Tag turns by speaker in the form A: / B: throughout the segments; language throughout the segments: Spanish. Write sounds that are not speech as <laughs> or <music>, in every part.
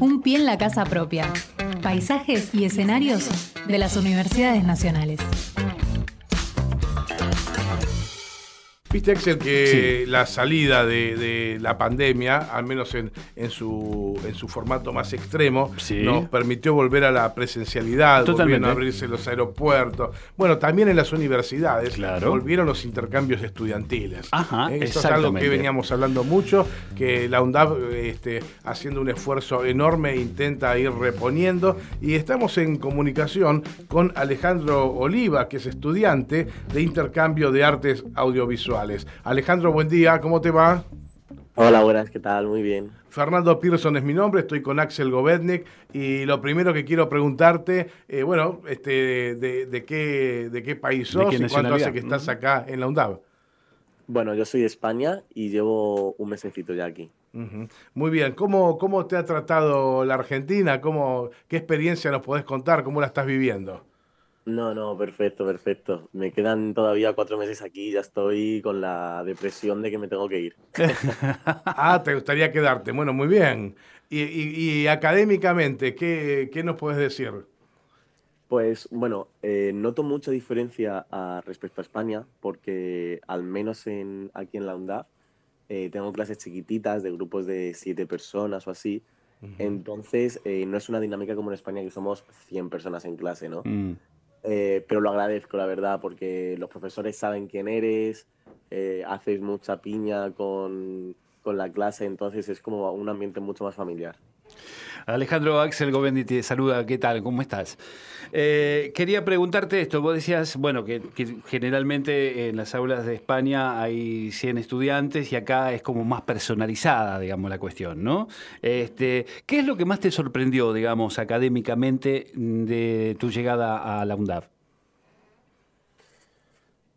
A: Un pie en la casa propia. Paisajes y escenarios de las universidades nacionales.
B: Viste, Axel, que la salida de, la pandemia, al menos en, su, en su formato más extremo, nos permitió volver a la presencialidad, volvieron a abrirse los aeropuertos. Bueno, también en las universidades volvieron los intercambios estudiantiles.
C: Ajá,
B: Eso es algo que veníamos hablando mucho, que la UNDAP, este, haciendo un esfuerzo enorme, intenta ir reponiendo. Y estamos en comunicación con Alejandro Oliva, que es estudiante de intercambio de artes audiovisuales. Alejandro, buen día, ¿cómo te va?
D: Hola, buenas, ¿qué tal? Muy bien.
B: Fernando Pearson es mi nombre, estoy con Axel Govetnik y lo primero que quiero preguntarte, eh, bueno, este, de, qué, de qué país sos y cuánto hace que estás acá en la UNDAV.
D: Bueno, yo soy de España y llevo un mesecito ya aquí.
B: Muy bien, ¿Cómo, ¿cómo te ha tratado la Argentina? ¿Cómo, ¿Qué experiencia nos podés contar? ¿Cómo la estás viviendo?
D: No, no, perfecto, perfecto. Me quedan todavía cuatro meses aquí y ya estoy con la depresión de que me tengo que ir. <laughs>
B: ah, te gustaría quedarte. Bueno, muy bien. Y, académicamente, ¿qué, ¿qué, nos puedes decir?
D: Pues bueno, eh, noto mucha diferencia respecto a España, porque al menos en, aquí en la UNDAF eh, tengo clases chiquititas de grupos de siete personas o así. Entonces, eh, no es una dinámica como en España que somos 100 personas en clase, ¿no? Mm. Eh, pero lo agradezco, la verdad, porque los profesores saben quién eres, eh, haces mucha piña con, con, la clase, entonces es como un ambiente mucho más familiar.
C: Alejandro Axel Govendi te saluda, ¿qué tal? ¿Cómo estás? Eh, quería preguntarte esto, vos decías, bueno, que, generalmente en las aulas de España hay 100 estudiantes y acá es como más personalizada, digamos, la cuestión, ¿no? Este, ¿Qué es lo que más te sorprendió, digamos, académicamente de tu llegada a la UNDAV?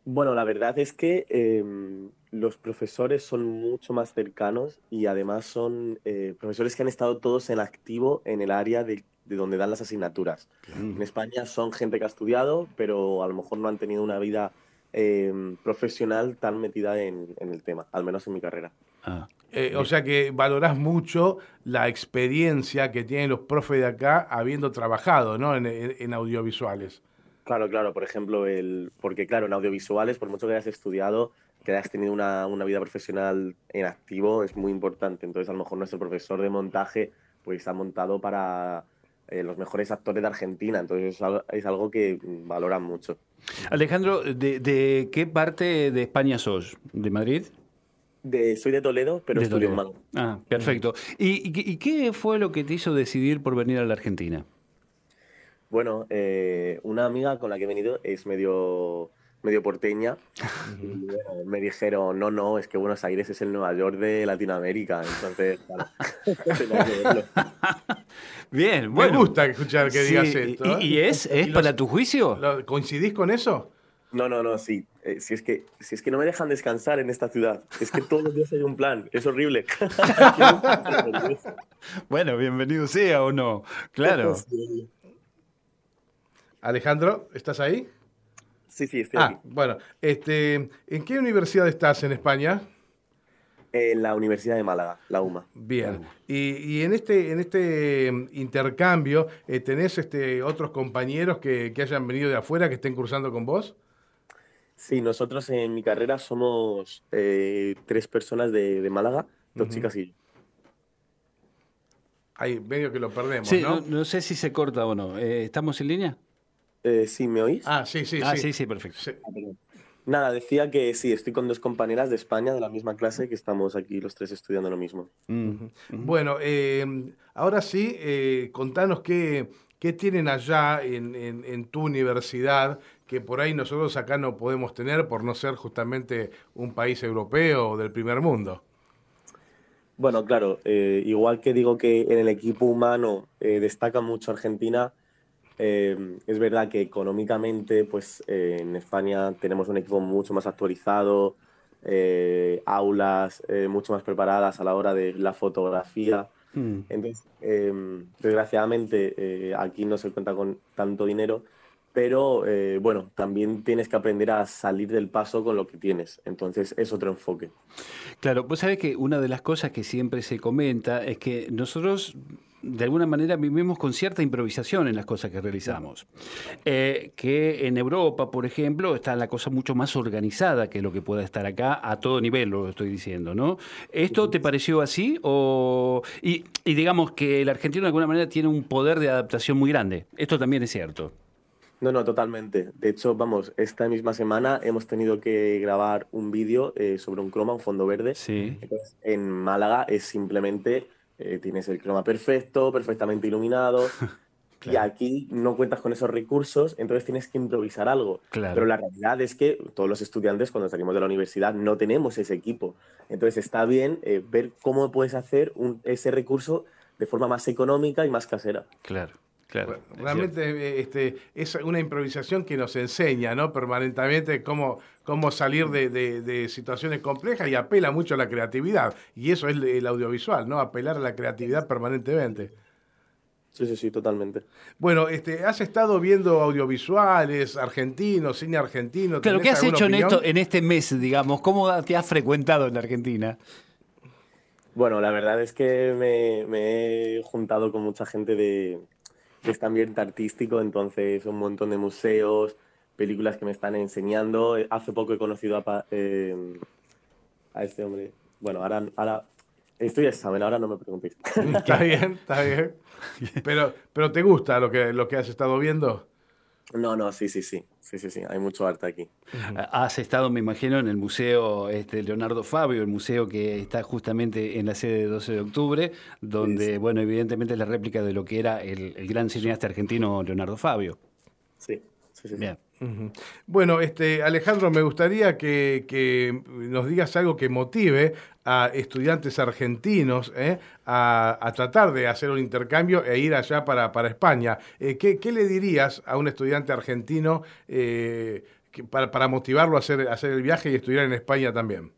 D: Bueno, la verdad es que em, los profesores son mucho más cercanos y además son eh, profesores que han estado todos en activo en el área de, donde dan las asignaturas. En España son gente que ha estudiado, pero a lo mejor no han tenido una vida em, profesional tan metida en, el tema, al menos en mi carrera.
B: Ah. Eh, o sea que valorás mucho la experiencia que tienen los profes de acá habiendo trabajado ¿no? en audiovisuales.
D: Claro, claro, por ejemplo, el, porque claro, en audiovisuales, por mucho que hayas estudiado, que hayas tenido una, vida profesional en activo, es muy importante. Entonces, a lo mejor nuestro profesor de montaje, pues ha montado para eh, los mejores actores de Argentina, entonces es algo, que valoran mucho.
C: Alejandro, ¿de, qué parte de España sos? ¿De Madrid?
D: De, soy de Toledo, pero estudio en Málaga.
C: Ah, perfecto. ¿Y qué fue lo que te hizo decidir por venir a la Argentina?
D: Bueno, eh, una amiga con la que he venido es medio, medio porteña. me dijeron, no, no, es que Buenos Aires es el Nueva York de Latinoamérica. Entonces, <laughs> <laughs>
B: Bien, bueno. Me gusta escuchar que digas esto.
C: ¿Y, es, es para tu juicio?
B: ¿Coincidís con eso?
D: No, no, no, sí. Eh, si, es que, si es que no me dejan descansar en esta ciudad. Es que todos los días hay un plan. Es horrible. <laughs>
C: bueno, bienvenido sea o no. Claro.
B: Alejandro, ¿estás ahí?
D: Sí, sí, estoy ah,
B: Bueno, este, ¿en qué universidad estás en España?
D: En la Universidad de Málaga, la UMA.
B: Bien. Y, en este, en este mm, intercambio, eh, ¿tenés este, otros compañeros que, hayan venido de afuera, que estén cursando con vos?
D: Sí, nosotros en mi carrera somos eh, tres personas de, Málaga, dos chicas y yo.
B: Hay medio que lo perdemos,
C: ¿no? ¿no? sé si se corta o no. Eh, ¿Estamos en línea?
D: Eh, ¿Sí me oís?
B: Ah, sí, sí,
C: ah, sí. sí, perfecto. Ah,
D: Nada, decía que sí, estoy con dos compañeras de España de la misma clase que estamos aquí los tres estudiando lo mismo.
B: Bueno, eh, ahora sí, eh, contanos qué, qué, tienen allá en, en, tu universidad que por ahí nosotros acá no podemos tener por no ser justamente un país europeo o del primer mundo.
D: Bueno, claro, eh, igual que digo que en el equipo humano destaca mucho Argentina, eh, es verdad que económicamente, pues eh, en España tenemos un equipo mucho más actualizado, eh, aulas mucho más preparadas a la hora de la fotografía. Hmm. Entonces, desgraciadamente, aquí no se cuenta con tanto dinero, pero bueno, también tienes que aprender a salir del paso con lo que tienes. Entonces, es otro enfoque.
C: Claro, pues sabes que una de las cosas que siempre se comenta es que nosotros de alguna manera vivimos con cierta improvisación en las cosas que realizamos. Eh, que en Europa, por ejemplo, está la cosa mucho más organizada que lo que pueda estar acá a todo nivel, lo estoy diciendo, ¿no? ¿Esto te pareció así? O, y, y digamos que el argentino de alguna manera tiene un poder de adaptación muy grande. Esto también es cierto.
D: No, no, totalmente. De hecho, vamos, esta misma semana hemos tenido que grabar un vídeo eh, sobre un croma, un fondo verde.
C: Sí.
D: Entonces, en Málaga es simplemente, eh, tienes el croma perfecto, perfectamente iluminado. <laughs> Y aquí no cuentas con esos recursos, entonces tienes que improvisar algo.
C: Claro.
D: Pero la realidad es que todos los estudiantes, cuando salimos de la universidad, no tenemos ese equipo. Entonces está bien eh, ver cómo puedes hacer un- ese recurso de forma más económica y más casera.
C: Claro, claro.
B: Realmente eh, este, es una improvisación que nos enseña ¿no? permanentemente cómo, cómo salir de, de- de situaciones complejas y apela mucho a la creatividad. Y eso es el audiovisual, ¿no? Apelar a la creatividad permanentemente.
D: Sí, sí, sí, totalmente.
B: Bueno, este, ¿has estado viendo audiovisuales argentinos, cine argentino?
C: Claro,
B: ¿Tenés
C: ¿qué has hecho en, esto, en este mes, digamos? ¿Cómo te has frecuentado en la Argentina?
D: Bueno, la verdad es que me, me he juntado con mucha gente de, de este ambiente artístico, entonces un montón de museos, películas que me están enseñando. Hace poco he conocido a, eh, a este hombre. Bueno, ahora, ahora estoy examen, ahora no me preguntéis. <laughs>
B: Está bien, está bien. Pero, pero ¿te gusta lo que, lo que has estado viendo?
D: No, no, sí, sí, sí, sí, sí, sí, hay mucho arte aquí.
C: Has estado, me imagino, en el Museo este, Leonardo Fabio, el museo que está justamente en la sede de 12 de octubre, donde,
D: Sí, sí.
C: bueno, evidentemente es la réplica de lo que era el, el gran cineasta argentino Leonardo Fabio.
D: Sí, sí, sí. sí.
C: Bien.
B: Bueno, este, Alejandro, me gustaría que, que nos digas algo que motive a estudiantes argentinos ¿eh? a, a tratar de hacer un intercambio e ir allá para, para España. Eh, ¿qué, qué le dirías a un estudiante argentino eh, que- para, para motivarlo a hacer, a hacer el viaje y estudiar en España también?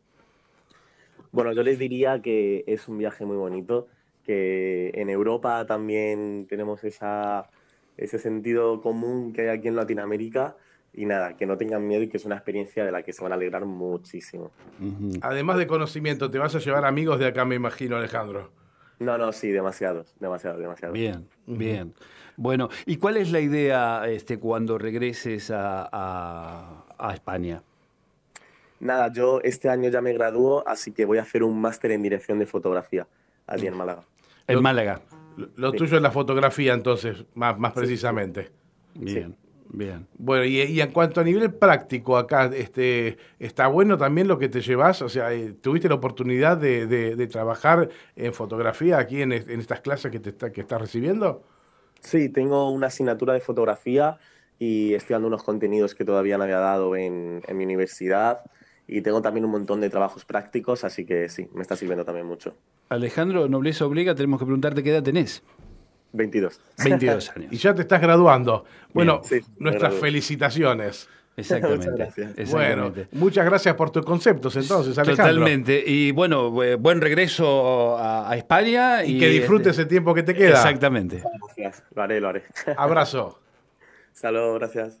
D: Bueno, yo les diría que es un viaje muy bonito, que en Europa también tenemos esa, ese sentido común que hay aquí en Latinoamérica y nada, que no tengan miedo y que es una experiencia de la que se van a alegrar muchísimo.
B: Además de conocimiento, te vas a llevar amigos de acá, me imagino, Alejandro.
D: No, no, sí, demasiados, demasiados, demasiados.
C: Bien, bien. Bueno, ¿y cuál es la idea este, cuando regreses a, a- a España?
D: Nada, yo este año ya me gradúo, así que voy a hacer un máster en dirección de fotografía allí en Málaga.
C: En Málaga.
B: Lo, lo
D: Sí.
B: tuyo es la fotografía, entonces, más, más precisamente.
C: Bien, bien.
B: Bueno, y, y en cuanto a nivel práctico acá, este, ¿está bueno también lo que te llevas? O sea, eh, ¿tuviste la oportunidad de, de- de trabajar en fotografía aquí en, en estas clases que, te está, que estás recibiendo?
D: Sí, tengo una asignatura de fotografía y estoy dando unos contenidos que todavía no había dado en, en mi universidad y tengo también un montón de trabajos prácticos, así que sí, me está sirviendo también mucho.
C: Alejandro, nobleza obliga, tenemos que preguntarte qué edad tenés.
D: 22.
C: 22 años. <laughs>
B: Y ya te estás graduando. Bueno,
D: Bien. Sí, me
B: nuestras felicitaciones.
C: Exactamente.
D: Muchas gracias.
B: Bueno, muchas gracias por tus conceptos entonces, Alejandro.
C: Totalmente. Y bueno, bu- buen regreso a, a España.
B: Y que disfrutes
C: este,
B: ese tiempo que te queda.
C: Exactamente.
D: Gracias, lo haré, lo haré.
B: Abrazo. <laughs>
D: Saludos, gracias.